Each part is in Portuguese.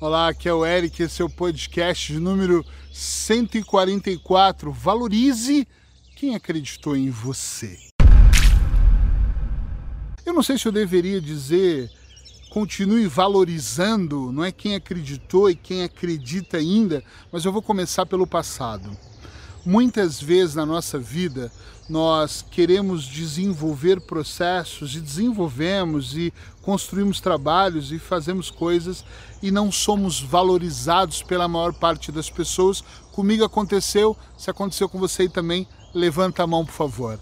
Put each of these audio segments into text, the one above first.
Olá, aqui é o Eric, esse é o podcast número 144. Valorize quem acreditou em você. Eu não sei se eu deveria dizer continue valorizando, não é quem acreditou e quem acredita ainda, mas eu vou começar pelo passado. Muitas vezes na nossa vida nós queremos desenvolver processos e desenvolvemos e construímos trabalhos e fazemos coisas e não somos valorizados pela maior parte das pessoas. Comigo aconteceu, se aconteceu com você também, levanta a mão, por favor.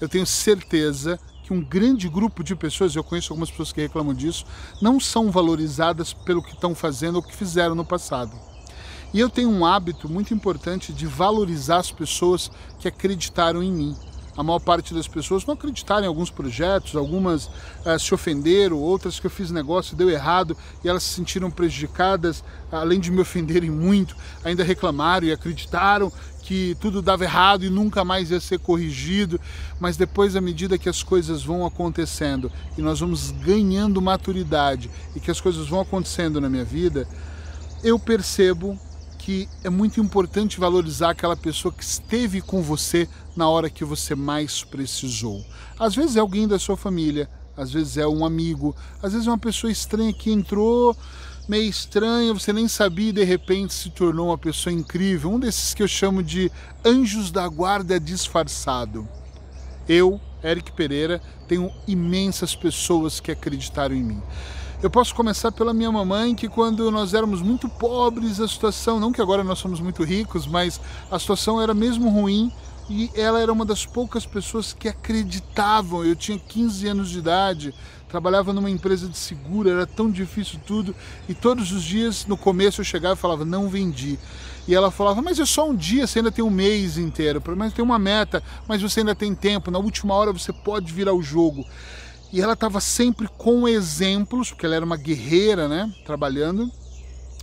Eu tenho certeza que um grande grupo de pessoas, eu conheço algumas pessoas que reclamam disso, não são valorizadas pelo que estão fazendo ou que fizeram no passado. E eu tenho um hábito muito importante de valorizar as pessoas que acreditaram em mim. A maior parte das pessoas não acreditaram em alguns projetos, algumas uh, se ofenderam, outras que eu fiz negócio deu errado e elas se sentiram prejudicadas, além de me ofenderem muito, ainda reclamaram e acreditaram que tudo dava errado e nunca mais ia ser corrigido, mas depois, à medida que as coisas vão acontecendo e nós vamos ganhando maturidade e que as coisas vão acontecendo na minha vida, eu percebo que é muito importante valorizar aquela pessoa que esteve com você na hora que você mais precisou. Às vezes é alguém da sua família, às vezes é um amigo, às vezes é uma pessoa estranha que entrou meio estranha, você nem sabia e de repente se tornou uma pessoa incrível. Um desses que eu chamo de anjos da guarda disfarçado. Eu, Eric Pereira, tenho imensas pessoas que acreditaram em mim. Eu posso começar pela minha mamãe, que quando nós éramos muito pobres, a situação, não que agora nós somos muito ricos, mas a situação era mesmo ruim e ela era uma das poucas pessoas que acreditavam. Eu tinha 15 anos de idade, trabalhava numa empresa de seguro, era tão difícil tudo e todos os dias no começo eu chegava e falava: "Não vendi". E ela falava: "Mas é só um dia, você ainda tem um mês inteiro, mas tem uma meta, mas você ainda tem tempo, na última hora você pode virar o jogo". E ela estava sempre com exemplos, porque ela era uma guerreira, né? Trabalhando,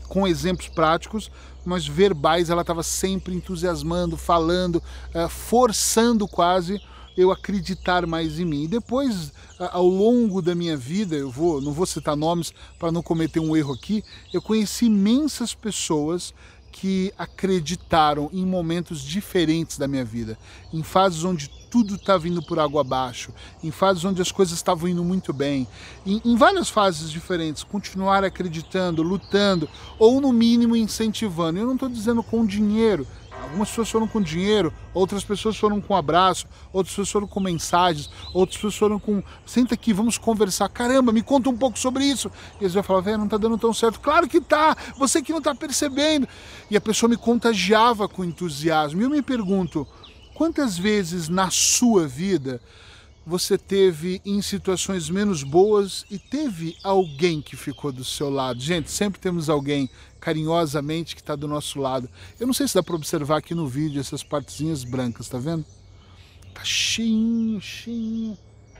com exemplos práticos, mas verbais ela estava sempre entusiasmando, falando, uh, forçando quase eu acreditar mais em mim. E depois, ao longo da minha vida, eu vou, não vou citar nomes para não cometer um erro aqui, eu conheci imensas pessoas que acreditaram em momentos diferentes da minha vida, em fases onde tudo estava indo por água abaixo, em fases onde as coisas estavam indo muito bem, em, em várias fases diferentes, continuar acreditando, lutando, ou no mínimo incentivando. Eu não estou dizendo com dinheiro, Algumas pessoas foram com dinheiro, outras pessoas foram com abraço, outras pessoas foram com mensagens, outras pessoas foram com senta aqui, vamos conversar. Caramba, me conta um pouco sobre isso. E eles vão falar, velho, não tá dando tão certo. Claro que tá, você que não tá percebendo. E a pessoa me contagiava com entusiasmo. E eu me pergunto, quantas vezes na sua vida você teve em situações menos boas e teve alguém que ficou do seu lado. Gente, sempre temos alguém carinhosamente que está do nosso lado. Eu não sei se dá para observar aqui no vídeo essas partezinhas brancas, tá vendo? Tá cheinho, cheinho,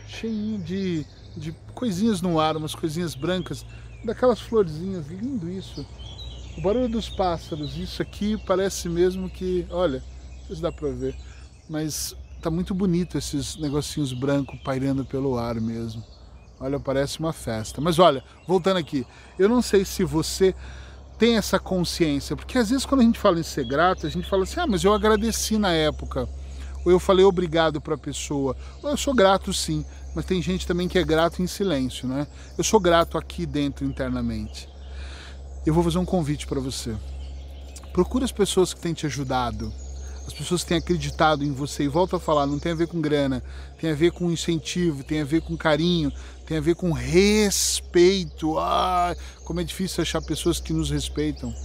cheinho de, de coisinhas no ar, umas coisinhas brancas, daquelas florzinhas, lindo isso. O barulho dos pássaros, isso aqui parece mesmo que, olha, não sei se dá para ver, mas tá muito bonito esses negocinhos brancos pairando pelo ar mesmo. Olha, parece uma festa. Mas olha, voltando aqui, eu não sei se você tem essa consciência, porque às vezes quando a gente fala em ser grato, a gente fala assim: "Ah, mas eu agradeci na época". Ou eu falei obrigado para a pessoa. Ou eu sou grato sim, mas tem gente também que é grato em silêncio, né? Eu sou grato aqui dentro internamente. Eu vou fazer um convite para você. Procura as pessoas que têm te ajudado as pessoas têm acreditado em você. E volto a falar, não tem a ver com grana, tem a ver com incentivo, tem a ver com carinho, tem a ver com respeito. Ah, como é difícil achar pessoas que nos respeitam.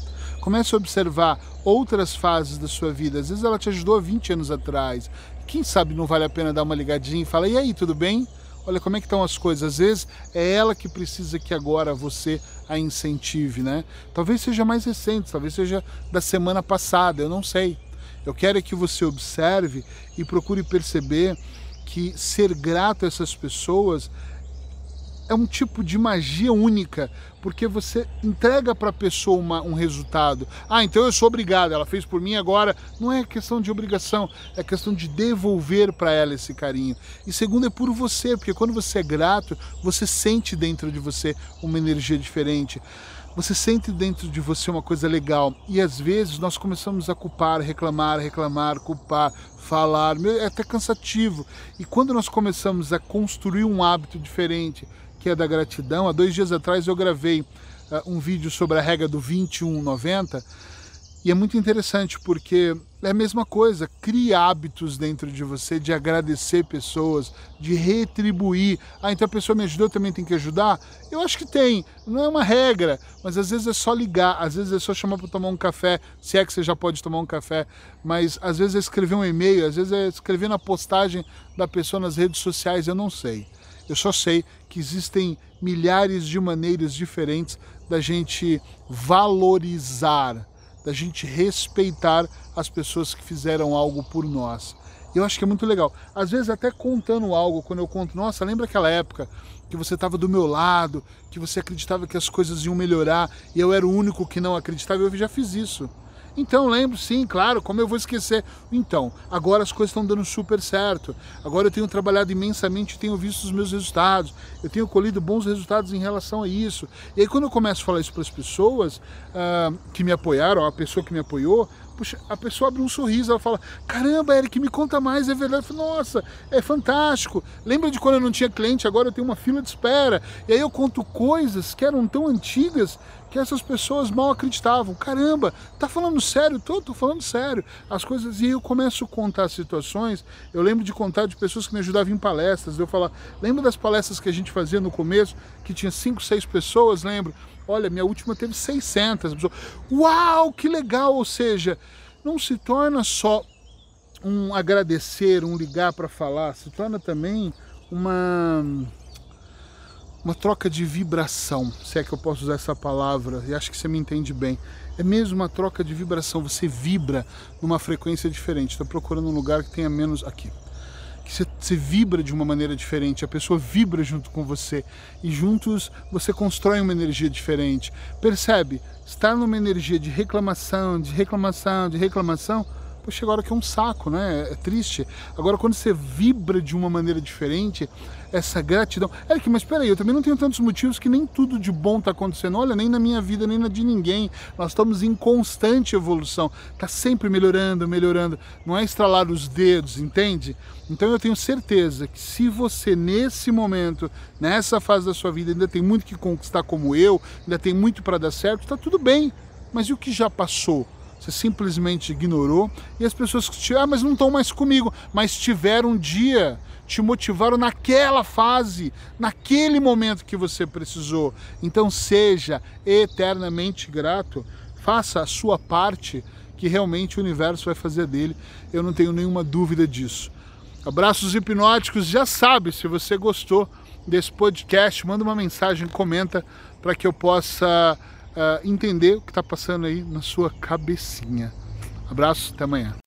Comece a observar outras fases da sua vida. Às vezes ela te ajudou há 20 anos atrás. Quem sabe não vale a pena dar uma ligadinha e falar: e aí, tudo bem? Olha como é que estão as coisas. Às vezes é ela que precisa que agora você a incentive, né? Talvez seja mais recente, talvez seja da semana passada, eu não sei. Eu quero que você observe e procure perceber que ser grato a essas pessoas é um tipo de magia única, porque você entrega para a pessoa uma, um resultado. Ah, então eu sou obrigado, ela fez por mim agora. Não é questão de obrigação, é questão de devolver para ela esse carinho. E segundo, é por você, porque quando você é grato, você sente dentro de você uma energia diferente. Você sente dentro de você uma coisa legal e às vezes nós começamos a culpar, reclamar, reclamar, culpar, falar, é até cansativo. E quando nós começamos a construir um hábito diferente, que é da gratidão, há dois dias atrás eu gravei uh, um vídeo sobre a regra do 2190 e é muito interessante porque é a mesma coisa, cria hábitos dentro de você de agradecer pessoas, de retribuir. Ah, então a pessoa me ajudou, eu também tem que ajudar? Eu acho que tem, não é uma regra, mas às vezes é só ligar, às vezes é só chamar para tomar um café, se é que você já pode tomar um café, mas às vezes é escrever um e-mail, às vezes é escrever na postagem da pessoa nas redes sociais, eu não sei. Eu só sei que existem milhares de maneiras diferentes da gente valorizar da gente respeitar as pessoas que fizeram algo por nós. Eu acho que é muito legal. Às vezes até contando algo, quando eu conto, nossa, lembra aquela época que você estava do meu lado, que você acreditava que as coisas iam melhorar e eu era o único que não acreditava, eu já fiz isso. Então, lembro, sim, claro, como eu vou esquecer? Então, agora as coisas estão dando super certo. Agora eu tenho trabalhado imensamente, tenho visto os meus resultados, eu tenho colhido bons resultados em relação a isso. E aí, quando eu começo a falar isso para as pessoas uh, que me apoiaram, a pessoa que me apoiou, puxa, a pessoa abre um sorriso, ela fala: Caramba, Eric, me conta mais, é verdade. Eu falo, Nossa, é fantástico. Lembra de quando eu não tinha cliente, agora eu tenho uma fila de espera. E aí eu conto coisas que eram tão antigas que essas pessoas mal acreditavam. Caramba, tá falando sério? Tô, tô falando sério. As coisas, e eu começo a contar situações, eu lembro de contar de pessoas que me ajudavam em palestras, eu falar, lembra das palestras que a gente fazia no começo, que tinha cinco, seis pessoas, lembro? Olha, minha última teve 600 pessoas. Uau, que legal! Ou seja, não se torna só um agradecer, um ligar para falar, se torna também uma uma troca de vibração, se é que eu posso usar essa palavra, e acho que você me entende bem. É mesmo uma troca de vibração, você vibra numa frequência diferente. Estou procurando um lugar que tenha menos aqui. Que você, vibra de uma maneira diferente, a pessoa vibra junto com você e juntos você constrói uma energia diferente. Percebe? Estar numa energia de reclamação, de reclamação, de reclamação, poxa, agora que é um saco, né? É triste. Agora, quando você vibra de uma maneira diferente, essa gratidão. Eric, mas peraí, eu também não tenho tantos motivos que nem tudo de bom está acontecendo. Olha, nem na minha vida, nem na de ninguém. Nós estamos em constante evolução. Está sempre melhorando, melhorando. Não é estralar os dedos, entende? Então eu tenho certeza que se você nesse momento, nessa fase da sua vida, ainda tem muito que conquistar como eu, ainda tem muito para dar certo, está tudo bem. Mas e o que já passou? Você simplesmente ignorou e as pessoas que te, ah, mas não estão mais comigo, mas tiveram um dia, te motivaram naquela fase, naquele momento que você precisou. Então seja eternamente grato, faça a sua parte, que realmente o universo vai fazer dele. Eu não tenho nenhuma dúvida disso. Abraços hipnóticos, já sabe, se você gostou desse podcast, manda uma mensagem, comenta para que eu possa uh, entender o que está passando aí na sua cabecinha. Abraço, até amanhã.